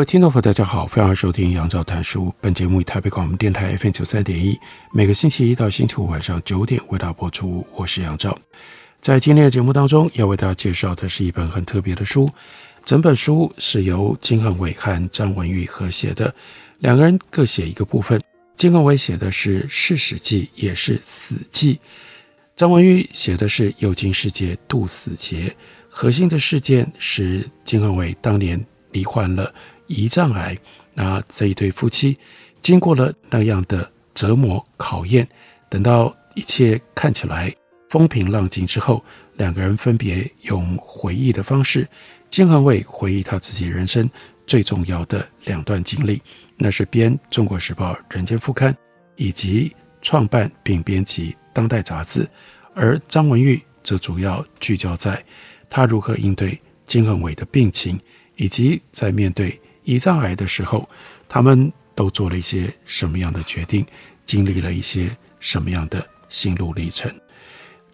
位听众朋友，大家好，欢迎收听杨照谈书。本节目以台北广播电台 FM 九三点一，每个星期一到星期五晚上九点为大家播出。我是杨照，在今天的节目当中，要为大家介绍的是一本很特别的书。整本书是由金恒伟和张文玉合写的，两个人各写一个部分。金恒伟写的是视史记，也是死记；张文玉写的是有经世界渡死劫。核心的事件是金恒伟当年罹患了。胰脏癌，那这一对夫妻经过了那样的折磨考验，等到一切看起来风平浪静之后，两个人分别用回忆的方式，金汉伟回忆他自己人生最重要的两段经历，那是编《中国时报》《人间副刊》，以及创办并编辑《当代》杂志，而张文玉则主要聚焦在他如何应对金汉伟的病情，以及在面对。胰脏癌的时候，他们都做了一些什么样的决定，经历了一些什么样的心路历程。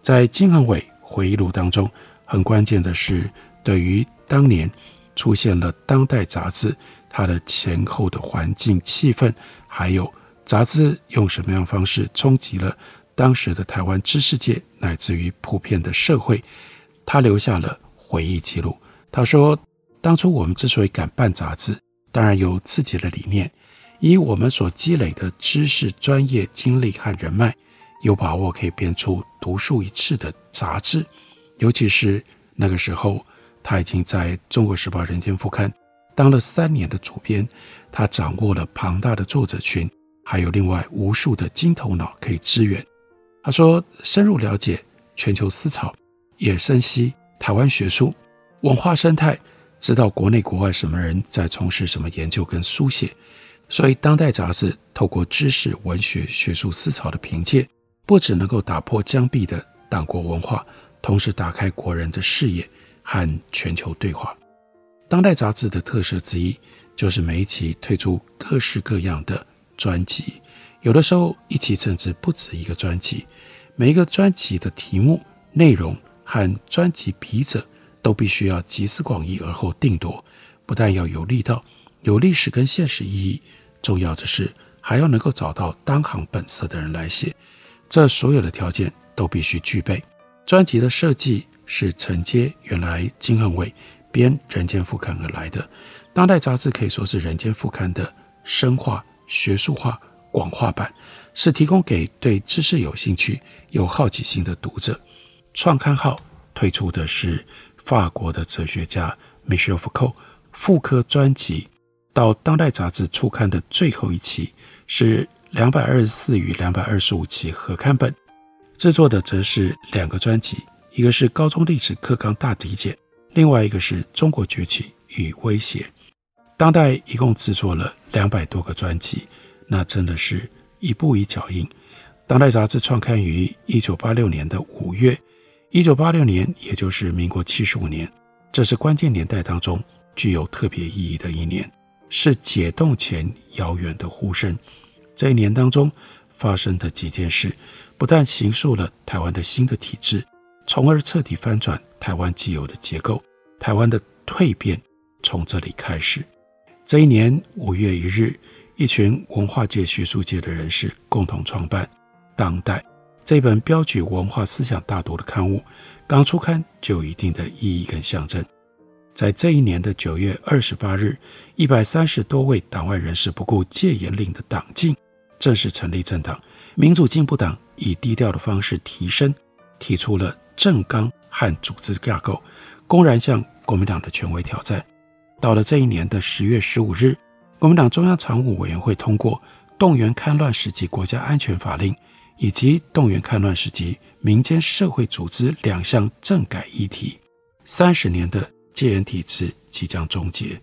在金恒伟回忆录当中，很关键的是，对于当年出现了《当代》杂志，它的前后的环境气氛，还有杂志用什么样方式冲击了当时的台湾知识界，乃至于普遍的社会，他留下了回忆记录。他说。当初我们之所以敢办杂志，当然有自己的理念，以我们所积累的知识、专业经历和人脉，有把握可以编出独树一帜的杂志。尤其是那个时候，他已经在中国时报人间副刊当了三年的主编，他掌握了庞大的作者群，还有另外无数的金头脑可以支援。他说，深入了解全球思潮，也深悉台湾学术文化生态。知道国内国外什么人在从事什么研究跟书写，所以《当代》杂志透过知识、文学、学术思潮的凭借，不只能够打破僵壁的党国文化，同时打开国人的视野和全球对话。《当代》杂志的特色之一，就是每一期推出各式各样的专辑，有的时候一期甚至不止一个专辑，每一个专辑的题目、内容和专辑笔者。都必须要集思广益而后定夺，不但要有力道、有历史跟现实意义，重要的是还要能够找到当行本色的人来写。这所有的条件都必须具备。专辑的设计是承接原来金恒伟编《人间副刊》而来的，《当代》杂志可以说是《人间副刊》的深化、学术化、广化版，是提供给对知识有兴趣、有好奇心的读者。创刊号推出的是。法国的哲学家 Michel Foucault 复刻专辑，到《当代》杂志初刊的最后一期是两百二十四与两百二十五期合刊本，制作的则是两个专辑，一个是高中历史课纲大体检，另外一个是中国崛起与威胁。《当代》一共制作了两百多个专辑，那真的是一步一脚印。《当代》杂志创刊于一九八六年的五月。一九八六年，也就是民国七十五年，这是关键年代当中具有特别意义的一年，是解冻前遥远的呼声。这一年当中发生的几件事，不但形塑了台湾的新的体制，从而彻底翻转台湾既有的结构。台湾的蜕变从这里开始。这一年五月一日，一群文化界、学术界的人士共同创办《当代》。这本标举文化思想大读的刊物，刚出刊就有一定的意义跟象征。在这一年的九月二十八日，一百三十多位党外人士不顾戒严令的党禁，正式成立政党——民主进步党，以低调的方式提升，提出了政纲和组织架构，公然向国民党的权威挑战。到了这一年的十月十五日，国民党中央常务委员会通过动员戡乱时期国家安全法令。以及动员戡乱时期民间社会组织两项政改议题，三十年的戒严体制即将终结。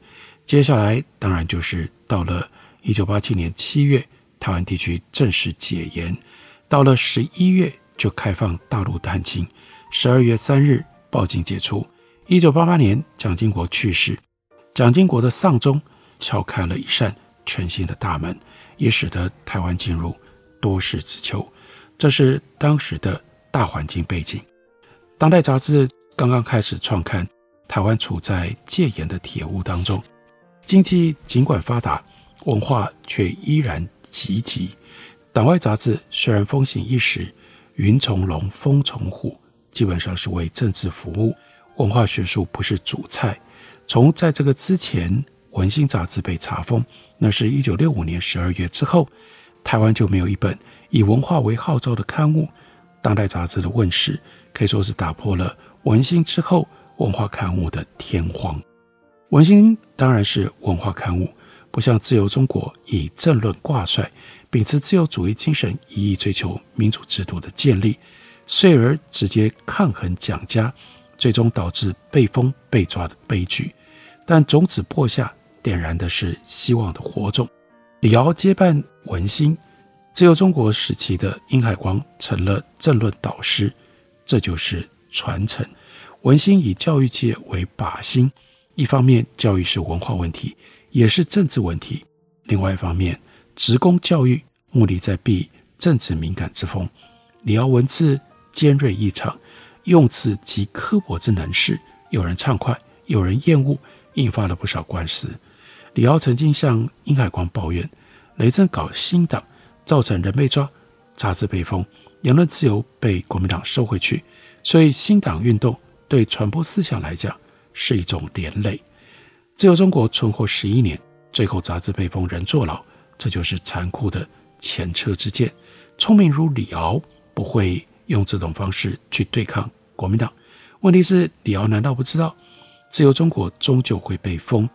接下来当然就是到了一九八七年七月，台湾地区正式解严，到了十一月就开放大陆探亲，十二月三日报警解除。一九八八年蒋经国去世，蒋经国的丧钟敲开了一扇全新的大门，也使得台湾进入多事之秋。这是当时的大环境背景。当代杂志刚刚开始创刊，台湾处在戒严的铁屋当中，经济尽管发达，文化却依然岌岌。党外杂志虽然风行一时，云从龙，风从虎，基本上是为政治服务。文化学术不是主菜。从在这个之前，《文心》杂志被查封，那是一九六五年十二月之后，台湾就没有一本以文化为号召的刊物。当代杂志的问世，可以说是打破了《文心》之后文化刊物的天荒。《文心》当然是文化刊物，不像《自由中国》以政论挂帅，秉持自由主义精神，一意追求民主制度的建立，遂而直接抗衡蒋家。最终导致被封被抓的悲剧，但种子播下，点燃的是希望的火种。李敖接办文心，自由中国时期的殷海光成了政论导师，这就是传承。文心以教育界为靶心，一方面教育是文化问题，也是政治问题；另外一方面，职工教育目的在避政治敏感之风。李敖文字尖锐异常。用词极刻薄之能事，有人畅快，有人厌恶，引发了不少官司。李敖曾经向殷海光抱怨，雷震搞新党，造成人被抓，杂志被封，言论自由被国民党收回去，所以新党运动对传播思想来讲是一种连累。自由中国存活十一年，最后杂志被封，人坐牢，这就是残酷的前车之鉴。聪明如李敖不会用这种方式去对抗国民党，问题是李敖难道不知道，自由中国终究会被封？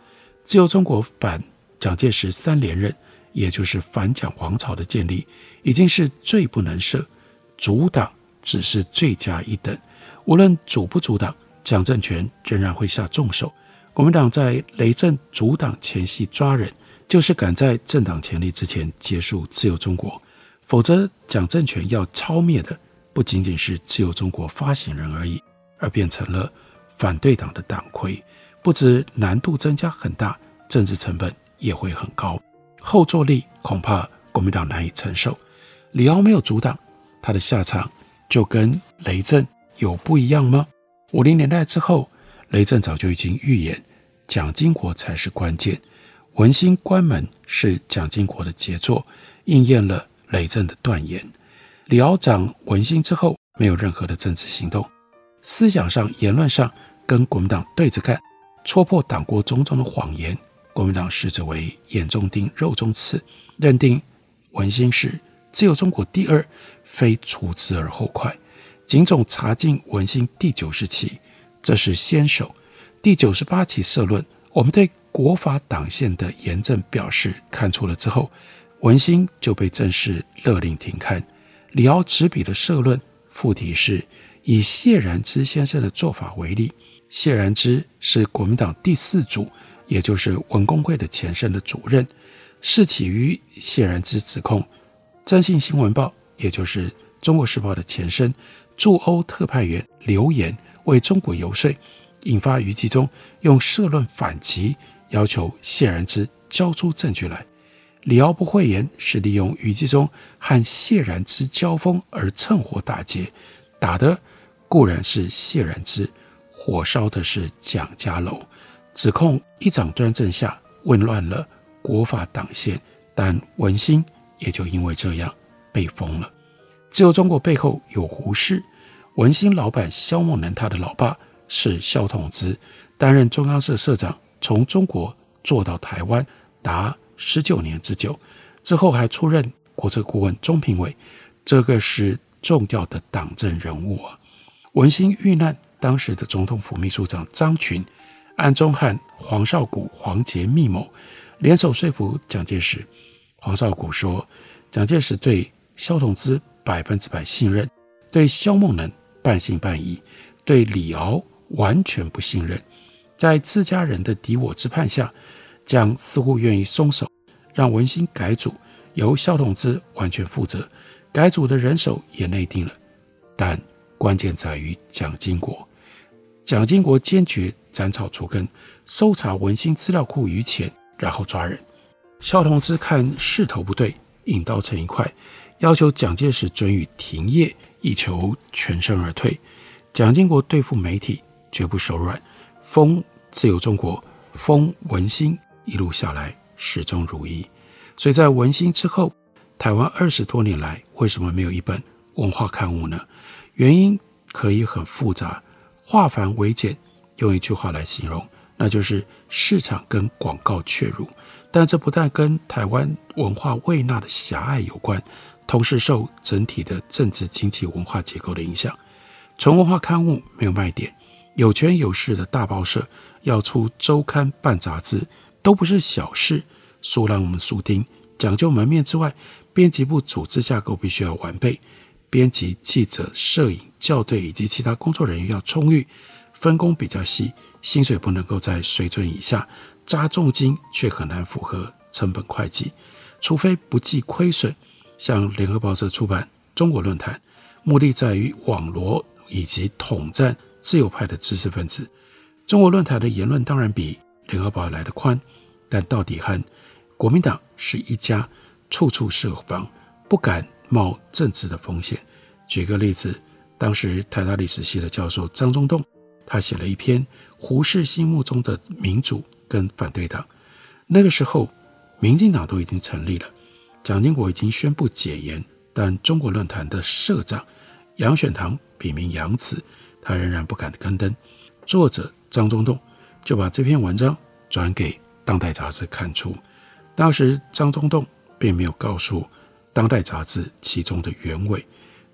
自由中国反蒋介石三连任，也就是反蒋王朝的建立，已经是罪不能赦，阻挡只是罪加一等。无论阻不阻挡，蒋政权仍然会下重手。国民党在雷震阻挡前夕抓人，就是赶在政党成立之前结束自由中国，否则蒋政权要超灭的。不仅仅是自由中国发行人而已，而变成了反对党的党魁，不止难度增加很大，政治成本也会很高，后坐力恐怕国民党难以承受。李敖没有阻挡，他的下场就跟雷震有不一样吗？五零年代之后，雷震早就已经预言，蒋经国才是关键，文心关门是蒋经国的杰作，应验了雷震的断言。李敖掌文心之后，没有任何的政治行动，思想上、言论上跟国民党对着干，戳破党国种种的谎言。国民党视之为眼中钉、肉中刺，认定文心是自由中国第二，非除之而后快。警总查禁文心第九十起，这是先手。第九十八起社论，我们对国法党宪的严正表示看错了之后，文心就被正式勒令停刊。李敖执笔的社论副题是以谢然之先生的做法为例。谢然之是国民党第四组，也就是文工会的前身的主任。是起于谢然之指控，征信新闻报，也就是中国时报的前身，驻欧特派员刘岩为中国游说，引发余纪忠用社论反击，要求谢然之交出证据来。李敖不讳言，是利用余纪忠和谢然之交锋而趁火打劫，打的固然是谢然之，火烧的是蒋家楼。指控一掌专政下混乱了国法党宪，但文心也就因为这样被封了。自由中国背后有胡适，文心老板萧梦能，他的老爸是萧统之，担任中央社社长，从中国做到台湾达。十九年之久，之后还出任国策顾问、中评委，这个是重要的党政人物啊。文心遇难，当时的总统府秘书长张群暗中和黄绍谷、黄杰密谋，联手说服蒋介石。黄绍谷说，蒋介石对萧统之百分之百信任，对萧梦能半信半疑，对李敖完全不信任，在自家人的敌我之判下，蒋似乎愿意松手，让文心改组，由萧统之完全负责，改组的人手也内定了。但关键在于蒋经国，蒋经国坚决斩草除根，搜查文心资料库于前，然后抓人。萧统之看势头不对，引刀成一块，要求蒋介石准予停业，以求全身而退。蒋经国对付媒体绝不手软，封自由中国，封文心，一路下来始终如一。所以在文心之后，台湾二十多年来为什么没有一本文化刊物呢？原因可以很复杂，化繁为简，用一句话来形容，那就是市场跟广告切入。但这不但跟台湾文化胃纳的狭隘有关，同时受整体的政治、经济、文化结构的影响。纯文化刊物没有卖点，有权有势的大报社要出周刊办杂志都不是小事。苏让我们苏丁讲究门面之外，编辑部组织架构必须要完备，编辑、记者、摄影、校对以及其他工作人员要充裕，分工比较细，薪水不能够在水准以下。扎重金却很难符合成本会计，除非不计亏损。像联合报社出版《中国论坛》，目的在于网罗以及统战自由派的知识分子。中国论坛的言论当然比联合报来得宽，但到底和国民党是一家，处处设防，不敢冒政治的风险。举个例子，当时台大历史系的教授张宗洞，他写了一篇胡适心目中的民主。跟反对党，那个时候，民进党都已经成立了，蒋经国已经宣布解严，但中国论坛的社长杨选堂笔名杨子，他仍然不敢刊登。作者张宗洞就把这篇文章转给《当代》杂志刊出。当时张宗洞并没有告诉《当代》杂志其中的原委。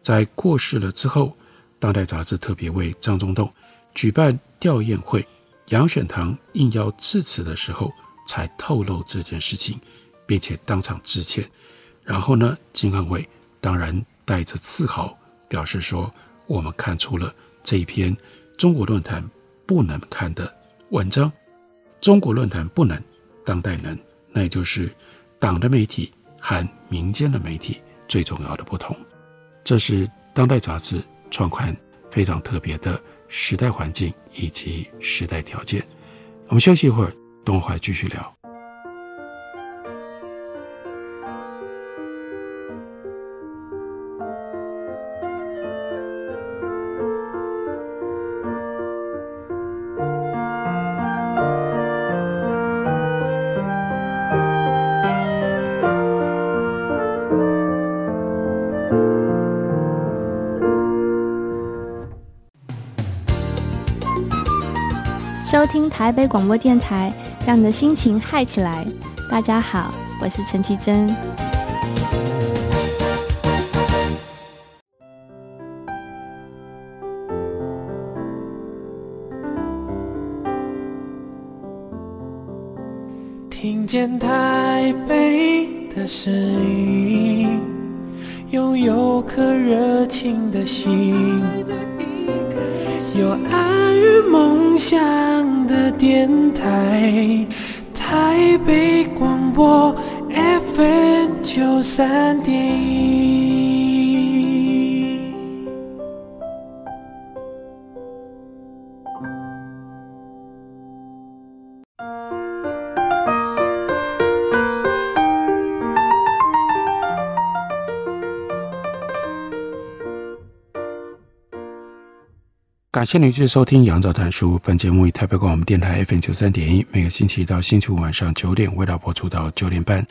在过世了之后，《当代》杂志特别为张宗洞举办吊唁会。杨选堂应邀致辞的时候，才透露这件事情，并且当场致歉。然后呢，经函会当然带着自豪表示说：“我们看出了这一篇中国论坛不能看的文章。中国论坛不能，当代能，那也就是党的媒体和民间的媒体最重要的不同。这是当代杂志创刊非常特别的。”时代环境以及时代条件，我们休息一会儿，等会继续聊。收听台北广播电台，让你的心情嗨起来。大家好，我是陈绮贞。听见台北的声音，拥有颗热情的心，有爱与梦想。电台，台北广播 FM 九三点感谢您继续收听《杨照谈书》。本节目以台北广播电台 FM 九三点一，每个星期一到星期五晚上九点，为大家播出到九点半。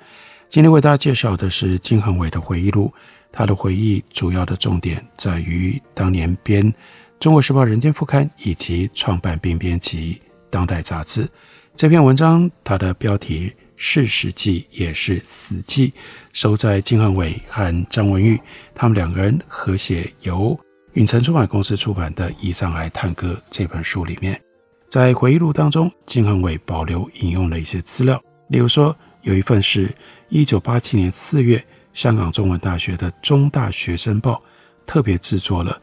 今天为大家介绍的是金恒伟的回忆录。他的回忆主要的重点在于当年编《中国时报》《人间副刊》，以及创办并编辑《当代》杂志。这篇文章，它的标题是史记，也是死记，收在金恒伟和张文玉他们两个人合写由。允城出版公司出版的《忆上海探戈》这本书里面，在回忆录当中，金恒伟保留引用了一些资料，例如说，有一份是一九八七年四月香港中文大学的中大学生报特别制作了《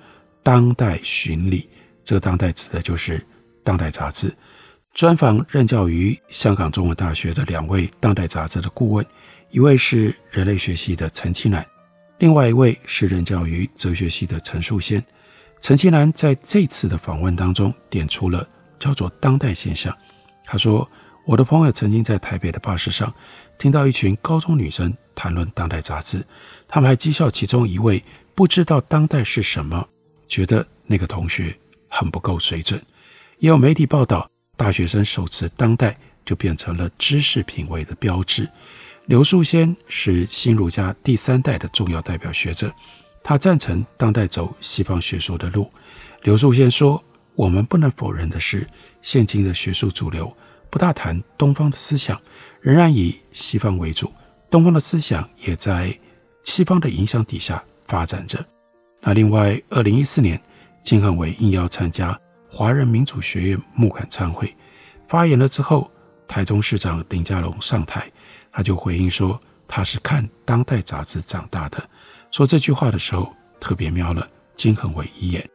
当代巡礼》这个当代指的就是《当代》杂志。专访任教于香港中文大学的两位《当代》杂志的顾问，一位是人类学系的陈其南，另外一位是任教于哲学系的陈树先。陈其南在这次的访问当中点出了叫做“当代现象”。他说：“我的朋友曾经在台北的巴士上听到一群高中女生谈论《当代》杂志，他们还讥笑其中一位不知道《当代》是什么，觉得那个同学很不够水准。”也有媒体报道，大学生手持《当代》就变成了知识品味的标志。刘树先是新儒家第三代的重要代表学者。他赞成当代走西方学术的路。刘树先说：“我们不能否认的是，现今的学术主流不大谈东方的思想，仍然以西方为主。东方的思想也在西方的影响底下发展着。”那另外，二零一四年，金汉伟应邀参加华人民主学院募刊餐会，发言了之后，台中市长林佳龙上台，他就回应说：“他是看《当代》杂志长大的。”说这句话的时候，特别瞄了金恒伟一眼，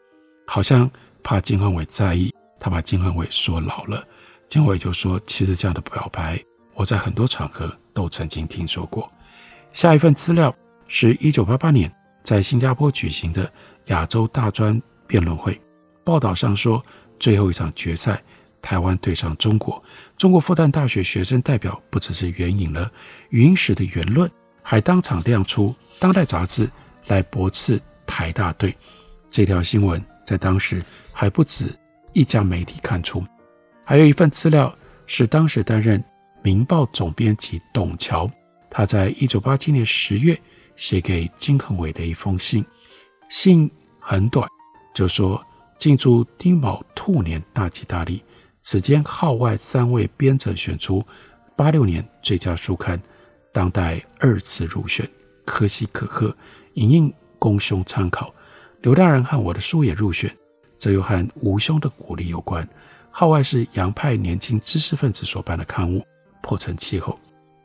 好像怕金恒伟在意，他把金恒伟说老了。金恒伟就说：“其实这样的表白，我在很多场合都曾经听说过。”下一份资料是一九八八年在新加坡举行的亚洲大专辩论会，报道上说，最后一场决赛，台湾对上中国，中国复旦大学学生代表不只是援引了余英时的言论。还当场亮出《当代》杂志来驳斥台大队，这条新闻在当时还不止一家媒体看出。还有一份资料是当时担任《明报》总编辑董桥，他在一九八七年十月写给金恒伟的一封信，信很短，就说：“进驻丁卯兔年大吉大利，此间号外三位编者选出八六年最佳书刊。”当代二次入选，可喜可贺，影印公兄参考。刘大人和我的书也入选，这又和吴兄的鼓励有关。号外是洋派年轻知识分子所办的刊物，颇成气候。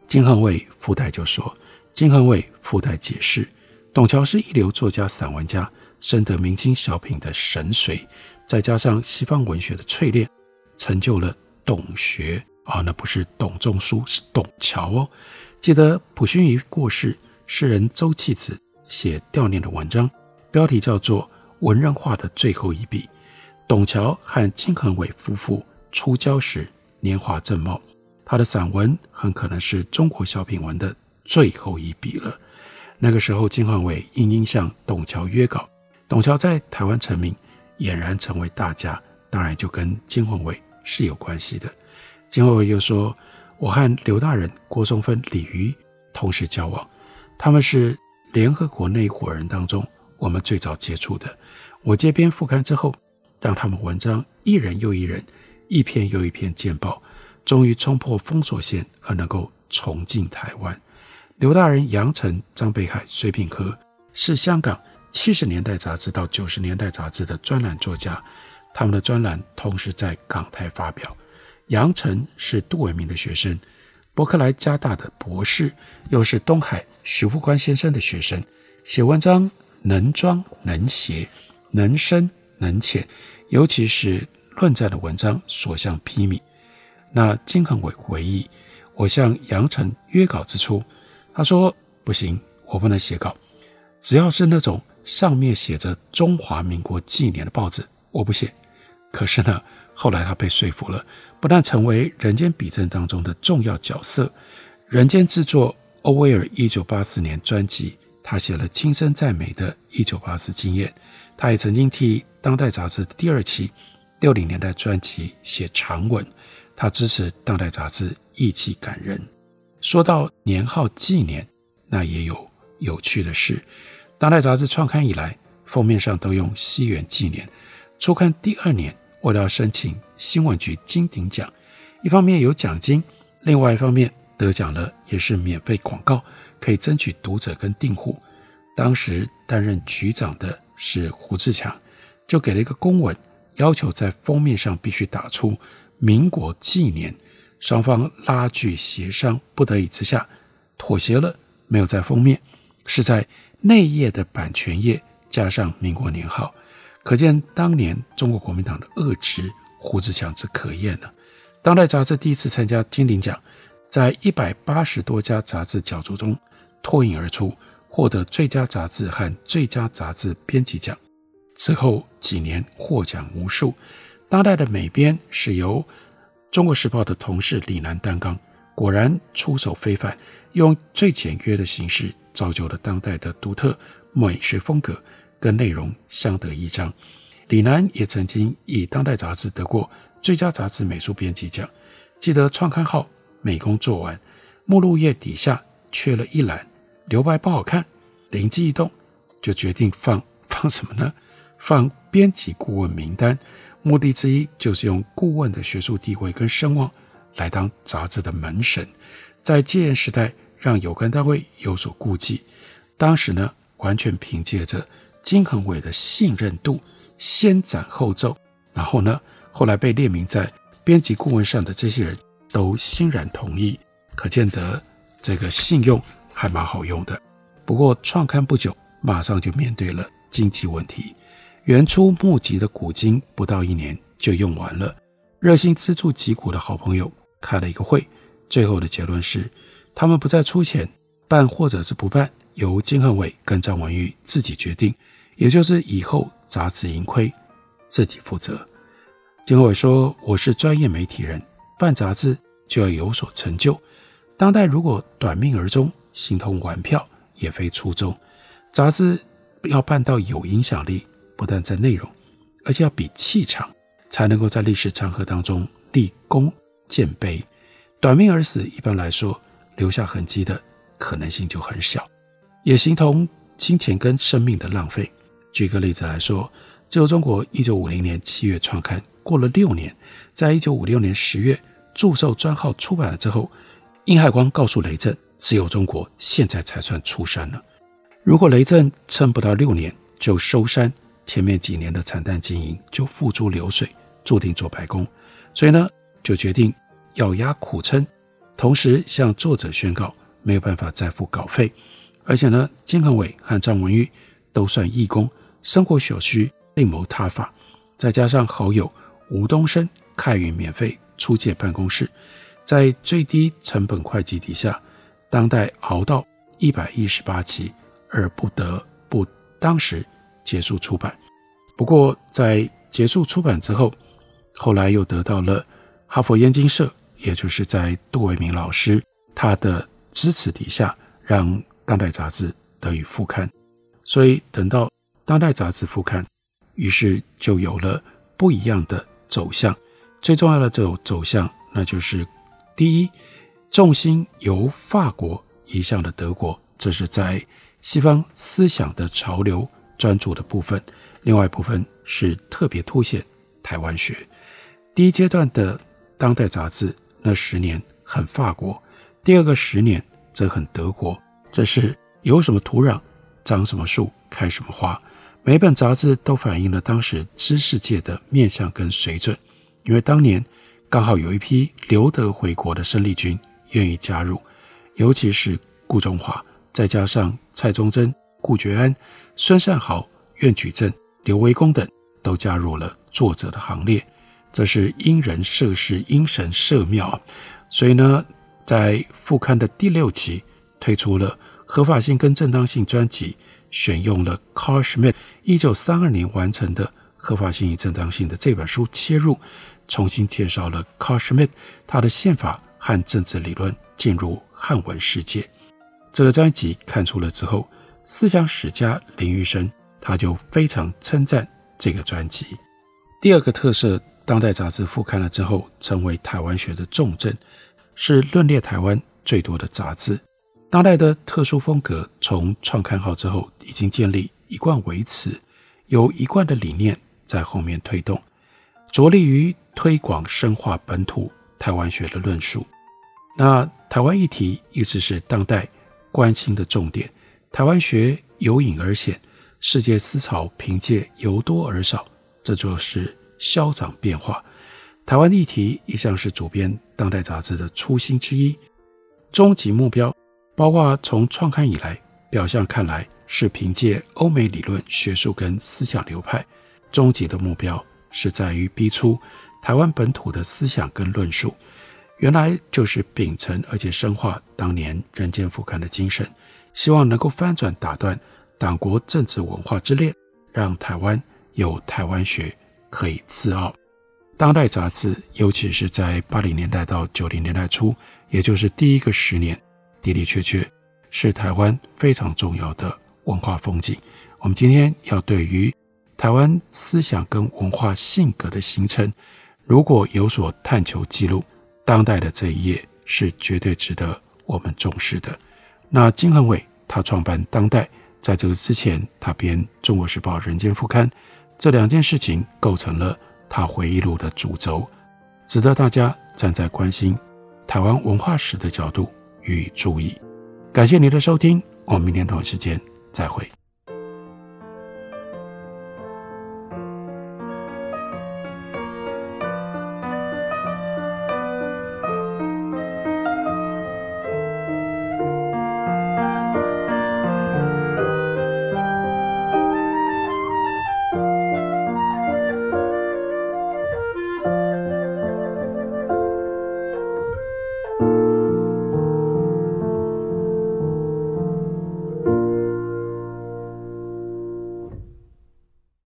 金恒卫附带就说，金恒卫附带解释，董桥是一流作家、散文家，深得明清小品的神髓，再加上西方文学的淬炼，成就了董学啊，那不是董仲舒，是董桥哦。记得溥勋仪过世，诗人周弃子写悼念的文章，标题叫做《文人画的最后一笔》。董桥和金恒伟夫妇初交时年华正茂，他的散文很可能是中国小品文的最后一笔了。那个时候，金恒伟应应向董桥约稿，董桥在台湾成名，俨然成为大家，当然就跟金恒伟是有关系的。金恒伟又说。我和刘大人、郭松芬、李渔同时交往，他们是联合国那一伙人当中我们最早接触的。我接编副刊之后，让他们文章一人又一人，一篇又一篇见报，终于冲破封锁线而能够重进台湾。刘大人、杨晨、张北海、水品科是香港七十年代杂志到九十年代杂志的专栏作家，他们的专栏同时在港台发表。杨晨是杜伟明的学生，伯克莱加大的博士，又是东海徐复观先生的学生，写文章能装能写，能深能浅，尤其是论战的文章所向披靡。那金恒伟回忆，我向杨晨约稿之初，他说不行，我不能写稿，只要是那种上面写着中华民国纪年的报纸，我不写。可是呢，后来他被说服了。不但成为《人间笔证》当中的重要角色，《人间》制作欧威尔一九八四年专辑，他写了亲身赞美的一九八四经验。他也曾经替《当代》杂志第二期六零年代专辑写长文，他支持《当代》杂志义气感人。说到年号纪年，那也有有趣的事，《当代》杂志创刊以来，封面上都用西元纪年，初刊第二年。为了要申请新闻局金鼎奖，一方面有奖金，另外一方面得奖了也是免费广告，可以争取读者跟订户。当时担任局长的是胡志强，就给了一个公文，要求在封面上必须打出“民国纪年”。双方拉锯协商，不得已之下妥协了，没有在封面，是在内页的版权页加上民国年号。可见当年中国国民党的恶质胡志强之可厌了。当代杂志第一次参加金鼎奖，在一百八十多家杂志角逐中脱颖而出，获得最佳杂志和最佳杂志编辑奖。此后几年获奖无数。当代的美编是由中国时报的同事李南担纲，果然出手非凡，用最简约的形式造就了当代的独特美学风格，跟内容相得益彰。李南也曾经以当代杂志得过最佳杂志美术编辑奖。记得创刊号美工做完，目录页底下缺了一栏，留白不好看，灵机一动，就决定放放什么呢？放编辑顾问名单。目的之一就是用顾问的学术地位跟声望来当杂志的门神，在戒严时代让有关单位有所顾忌。当时呢，完全凭借着金恒伟的信任度，先斩后奏。然后呢，后来被列名在编辑顾问上的这些人都欣然同意，可见得这个信用还蛮好用的。不过创刊不久，马上就面对了经济问题。原初募集的股金不到一年就用完了，热心资助集股的好朋友开了一个会，最后的结论是，他们不再出钱办，或者是不办，由金恒伟跟张文玉自己决定，也就是以后杂志盈亏自己负责。金恒伟说：“我是专业媒体人，办杂志就要有所成就。当代如果短命而终，形同玩票，也非初衷。杂志要办到有影响力。”不但在内容，而且要比气场，才能够在历史长河当中立功建碑。短命而死，一般来说留下痕迹的可能性就很小，也形同金钱跟生命的浪费。举个例子来说，自由中国一九五零年七月创刊，过了六年，在一九五六年十月祝寿专号出版了之后，殷海光告诉雷震，自由中国现在才算出山了。如果雷震撑不到六年就收山，前面几年的惨淡经营就付诸流水，注定做白工，所以呢，就决定咬牙苦撑，同时向作者宣告没有办法再付稿费，而且呢，金恒伟和张文玉都算义工，生活所需另谋他法，再加上好友吴东升开允免费出借办公室，在最低成本会计底下，当代熬到一百一十八期，而不得不当时。结束出版，不过在结束出版之后，后来又得到了哈佛燕京社，也就是在杜维明老师他的支持底下，让当代杂志得以复刊。所以等到当代杂志复刊，于是就有了不一样的走向。最重要的这种走向，那就是第一，重心由法国移向了德国，这是在西方思想的潮流。专注的部分，另外一部分是特别凸显台湾学。第一阶段的当代杂志，那十年很法国；第二个十年则很德国。这是有什么土壤，长什么树，开什么花。每本杂志都反映了当时知识界的面向跟水准。因为当年刚好有一批留德回国的生力军愿意加入，尤其是顾中华，再加上蔡宗珍、顾觉安。孙善豪、苑举正、刘维公等都加入了作者的行列，这是因人设事，因神设庙。所以呢，在复刊的第六期推出了合法性跟正当性专辑，选用了 Carl Schmitt 一九三二年完成的《合法性与正当性》的这本书切入，重新介绍了 Carl Schmitt 他的宪法和政治理论进入汉文世界。这个专辑看出了之后。思想史家林玉生，他就非常称赞这个专辑。第二个特色，当代杂志复刊了之后，成为台湾学的重镇，是论列台湾最多的杂志。当代的特殊风格，从创刊号之后已经建立一贯维持，有一贯的理念在后面推动，着力于推广深化本土台湾学的论述。那台湾议题一直是当代关心的重点。台湾学由隐而显，世界思潮凭借由多而少，这就是消长变化。台湾议题一向是主编当代杂志的初心之一，终极目标包括从创刊以来，表象看来是凭借欧美理论学术跟思想流派，终极的目标是在于逼出台湾本土的思想跟论述，原来就是秉承而且深化当年人间副刊的精神，希望能够翻转打断党国政治文化之链，让台湾有台湾学可以自傲。当代杂志，尤其是在八零年代到九零年代初，也就是第一个十年，的的确确是台湾非常重要的文化风景。我们今天要对于台湾思想跟文化性格的形成，如果有所探求记录，当代的这一页是绝对值得我们重视的。那金恒伟他创办当代，在这个之前，他编《中国时报》《人间副刊》，这两件事情构成了他回忆录的主轴，值得大家站在关心台湾文化史的角度予以注意。感谢您的收听，我们明天同一时间再会。